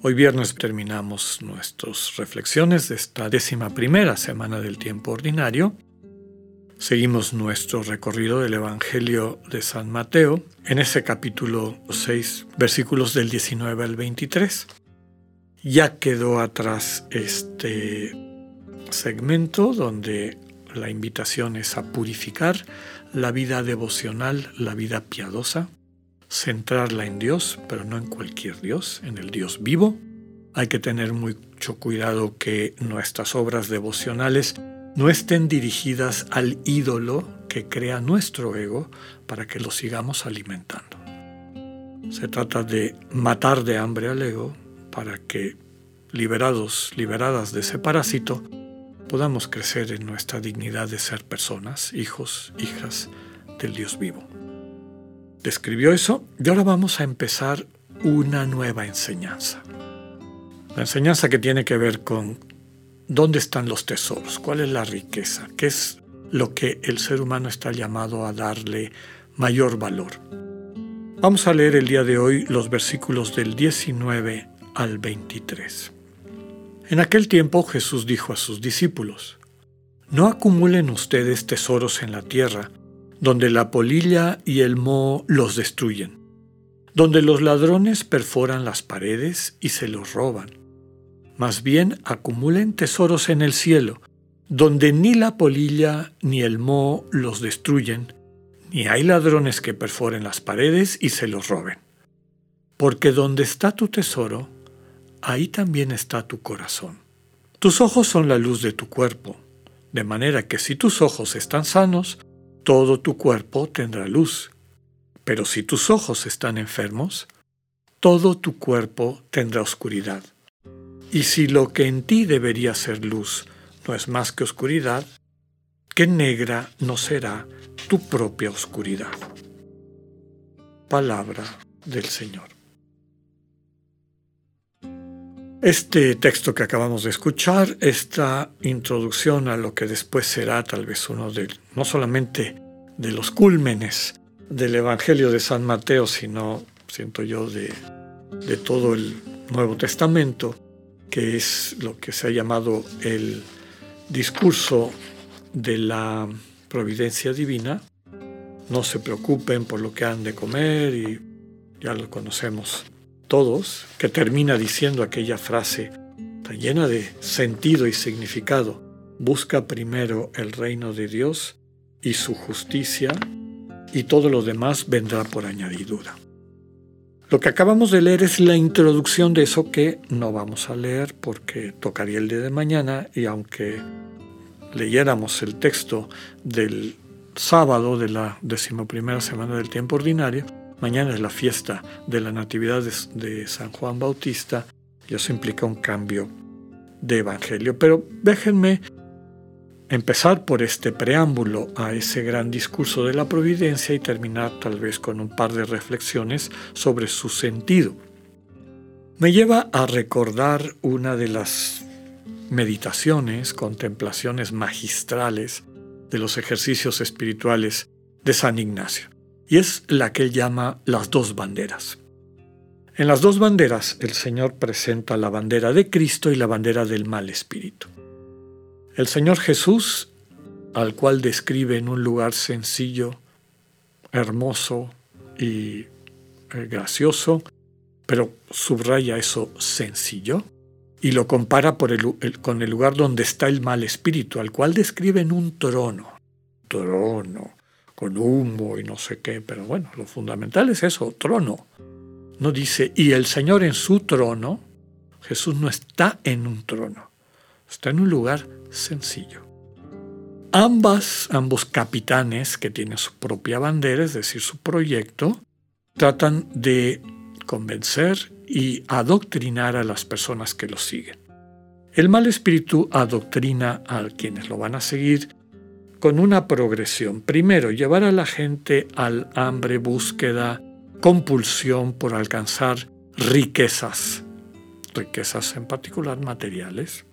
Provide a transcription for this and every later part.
Hoy viernes terminamos nuestras reflexiones de esta décima primera semana del tiempo ordinario. Seguimos nuestro recorrido del Evangelio de San Mateo en ese capítulo 6, versículos del 19 al 23. Ya quedó atrás este segmento donde la invitación es a purificar la vida devocional, la vida piadosa, centrarla en Dios, pero no en cualquier Dios, en el Dios vivo. Hay que tener mucho cuidado que nuestras obras devocionales no estén dirigidas al ídolo que crea nuestro ego para que lo sigamos alimentando. Se trata de matar de hambre al ego para que, liberados, liberadas de ese parásito, podamos crecer en nuestra dignidad de ser personas, hijos, hijas del Dios vivo. Describió eso y ahora vamos a empezar una nueva enseñanza. La enseñanza que tiene que ver con dónde están los tesoros, cuál es la riqueza, qué es lo que el ser humano está llamado a darle mayor valor. Vamos a leer el día de hoy los versículos del 19 al 23. En aquel tiempo Jesús dijo a sus discípulos, No acumulen ustedes tesoros en la tierra, donde la polilla y el moho los destruyen, donde los ladrones perforan las paredes y se los roban. Más bien acumulen tesoros en el cielo, donde ni la polilla ni el moho los destruyen, ni hay ladrones que perforen las paredes y se los roben. Porque donde está tu tesoro, ahí también está tu corazón. Tus ojos son la luz de tu cuerpo, de manera que si tus ojos están sanos, todo tu cuerpo tendrá luz. Pero si tus ojos están enfermos, todo tu cuerpo tendrá oscuridad. Y si lo que en ti debería ser luz no es más que oscuridad, qué negra no será tu propia oscuridad. Palabra del Señor. Este texto que acabamos de escuchar, esta introducción a lo que después será tal vez uno de, no solamente de los cúlmenes del Evangelio de San Mateo, sino, siento yo, de, de todo el Nuevo Testamento, que es lo que se ha llamado el discurso de la providencia divina. No se preocupen por lo que han de comer y ya lo conocemos todos, que termina diciendo aquella frase tan llena de sentido y significado. Busca primero el reino de Dios y su justicia y todo lo demás vendrá por añadidura. Lo que acabamos de leer es la introducción de eso que no vamos a leer porque tocaría el día de mañana y aunque leyéramos el texto del sábado de la decimoprimera semana del tiempo ordinario, Mañana es la fiesta de la Natividad de, San Juan Bautista y eso implica un cambio de evangelio. Pero déjenme empezar por este preámbulo a ese gran discurso de la providencia y terminar tal vez con un par de reflexiones sobre su sentido. Me lleva a recordar una de las meditaciones, contemplaciones magistrales de los ejercicios espirituales de San Ignacio y es la que él llama las dos banderas. En las dos banderas el Señor presenta la bandera de Cristo y la bandera del mal espíritu. El Señor Jesús, al cual describe en un lugar sencillo, hermoso y eh, gracioso, pero subraya eso sencillo, y lo compara con el lugar donde está el mal espíritu, al cual describe en un trono. Trono, con humo y no sé qué, pero bueno, lo fundamental es eso, trono. No dice, y el Señor en su trono, Jesús no está en un trono, está en un lugar sencillo. Ambas, ambos capitanes que tienen su propia bandera, es decir, su proyecto, tratan de convencer y adoctrinar a las personas que los siguen. El mal espíritu adoctrina a quienes lo van a seguir con una progresión. Primero, llevar a la gente al hambre, búsqueda, compulsión por alcanzar riquezas, riquezas en particular materiales,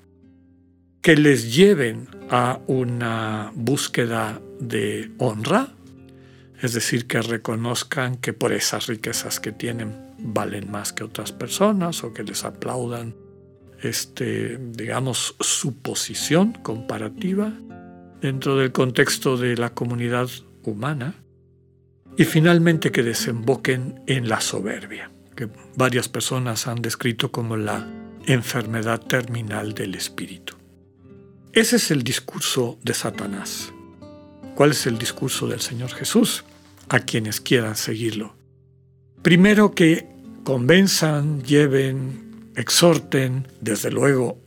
que les lleven a una búsqueda de honra, es decir, que reconozcan que por esas riquezas que tienen valen más que otras personas o que les aplaudan este, digamos, su posición comparativa dentro del contexto de la comunidad humana y finalmente que desemboquen en la soberbia, que varias personas han descrito como la enfermedad terminal del espíritu. Ese es el discurso de Satanás. ¿Cuál es el discurso del Señor Jesús? A quienes quieran seguirlo. Primero que convenzan, lleven, exhorten, desde luego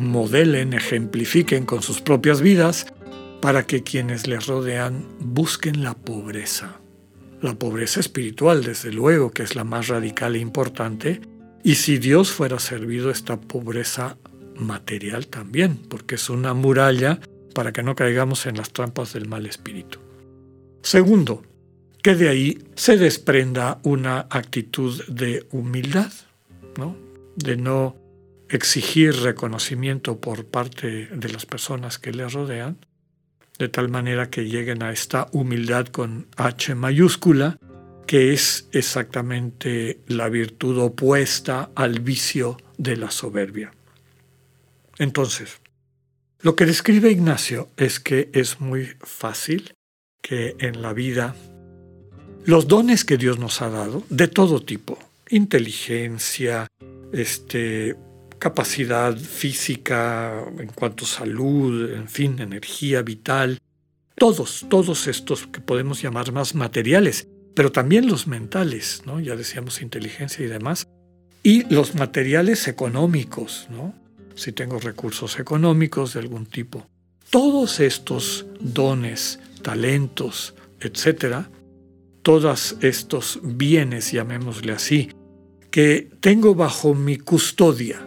modelen, ejemplifiquen con sus propias vidas para que quienes les rodean busquen la pobreza. La pobreza espiritual, desde luego, que es la más radical e importante, y si Dios fuera servido esta pobreza material también, porque es una muralla para que no caigamos en las trampas del mal espíritu. Segundo, que de ahí se desprenda una actitud de humildad, ¿no? de no exigir reconocimiento por parte de las personas que le rodean, de tal manera que lleguen a esta humildad con H mayúscula, que es exactamente la virtud opuesta al vicio de la soberbia. Entonces, lo que describe Ignacio es que es muy fácil que en la vida los dones que Dios nos ha dado, de todo tipo, inteligencia, este, capacidad física en cuanto a salud, en fin, energía vital, todos, todos estos que podemos llamar más materiales, pero también los mentales, ¿no? Ya decíamos inteligencia y demás, y los materiales económicos, ¿no? Si tengo recursos económicos de algún tipo. Todos estos dones, talentos, etcétera, todos estos bienes, llamémosle así, que tengo bajo mi custodia,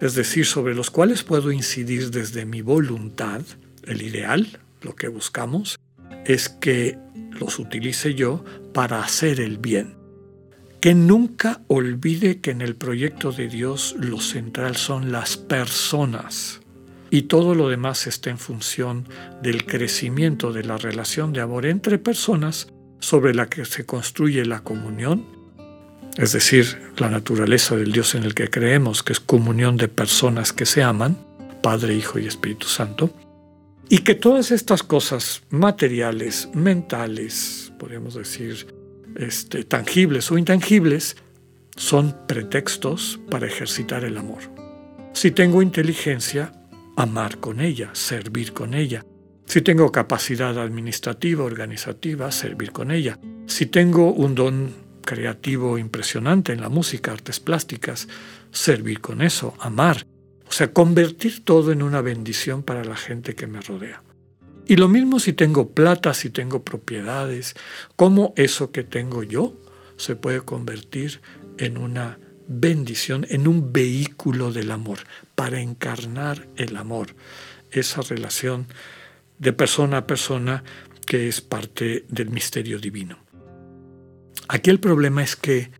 es decir, sobre los cuales puedo incidir desde mi voluntad, el ideal, lo que buscamos, es que los utilice yo para hacer el bien. Que nunca olvide que en el proyecto de Dios lo central son las personas y todo lo demás está en función del crecimiento de la relación de amor entre personas sobre la que se construye la comunión, es decir, la naturaleza del Dios en el que creemos, que es comunión de personas que se aman, Padre, Hijo y Espíritu Santo, y que todas estas cosas materiales, mentales, podríamos decir, este, tangibles o intangibles, son pretextos para ejercitar el amor. Si tengo inteligencia, amar con ella, servir con ella, si tengo capacidad administrativa, organizativa, servir con ella. Si tengo un don creativo impresionante en la música, artes plásticas, servir con eso, amar. O sea, convertir todo en una bendición para la gente que me rodea. Y lo mismo si tengo plata, si tengo propiedades, cómo eso que tengo yo se puede convertir en una bendición, en un vehículo del amor, para encarnar el amor, esa relación de persona a persona que es parte del misterio divino. Aquí el problema es que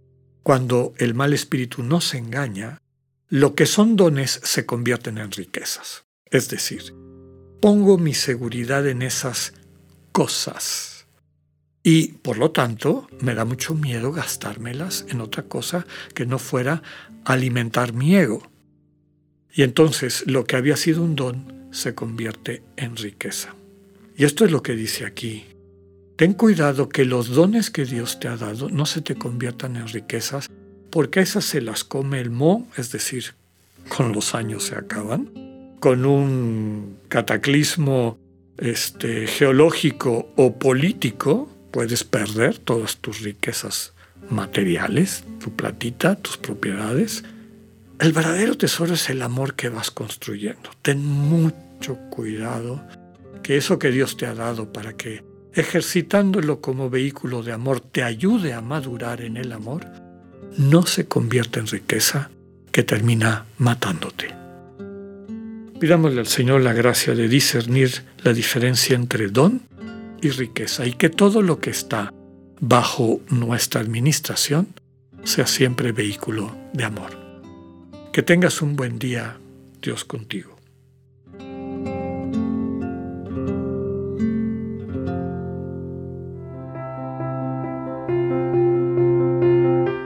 cuando el mal espíritu no se engaña, lo que son dones se convierten en riquezas. Es decir, pongo mi seguridad en esas cosas y por lo tanto me da mucho miedo gastármelas en otra cosa que no fuera alimentar mi ego. Y entonces lo que había sido un don se convierte en riqueza. Y esto es lo que dice aquí. Ten cuidado que los dones que Dios te ha dado no se te conviertan en riquezas, porque esas se las come el mo, es decir, con los años se acaban, con un cataclismo este, geológico o político, puedes perder todas tus riquezas materiales, tu platita, tus propiedades, el verdadero tesoro es el amor que vas construyendo. Ten mucho cuidado que eso que Dios te ha dado para que ejercitándolo como vehículo de amor te ayude a madurar en el amor, no se convierta en riqueza que termina matándote. Pidámosle al Señor la gracia de discernir la diferencia entre don y riqueza y que todo lo que está bajo nuestra administración sea siempre vehículo de amor. Que tengas un buen día, Dios contigo.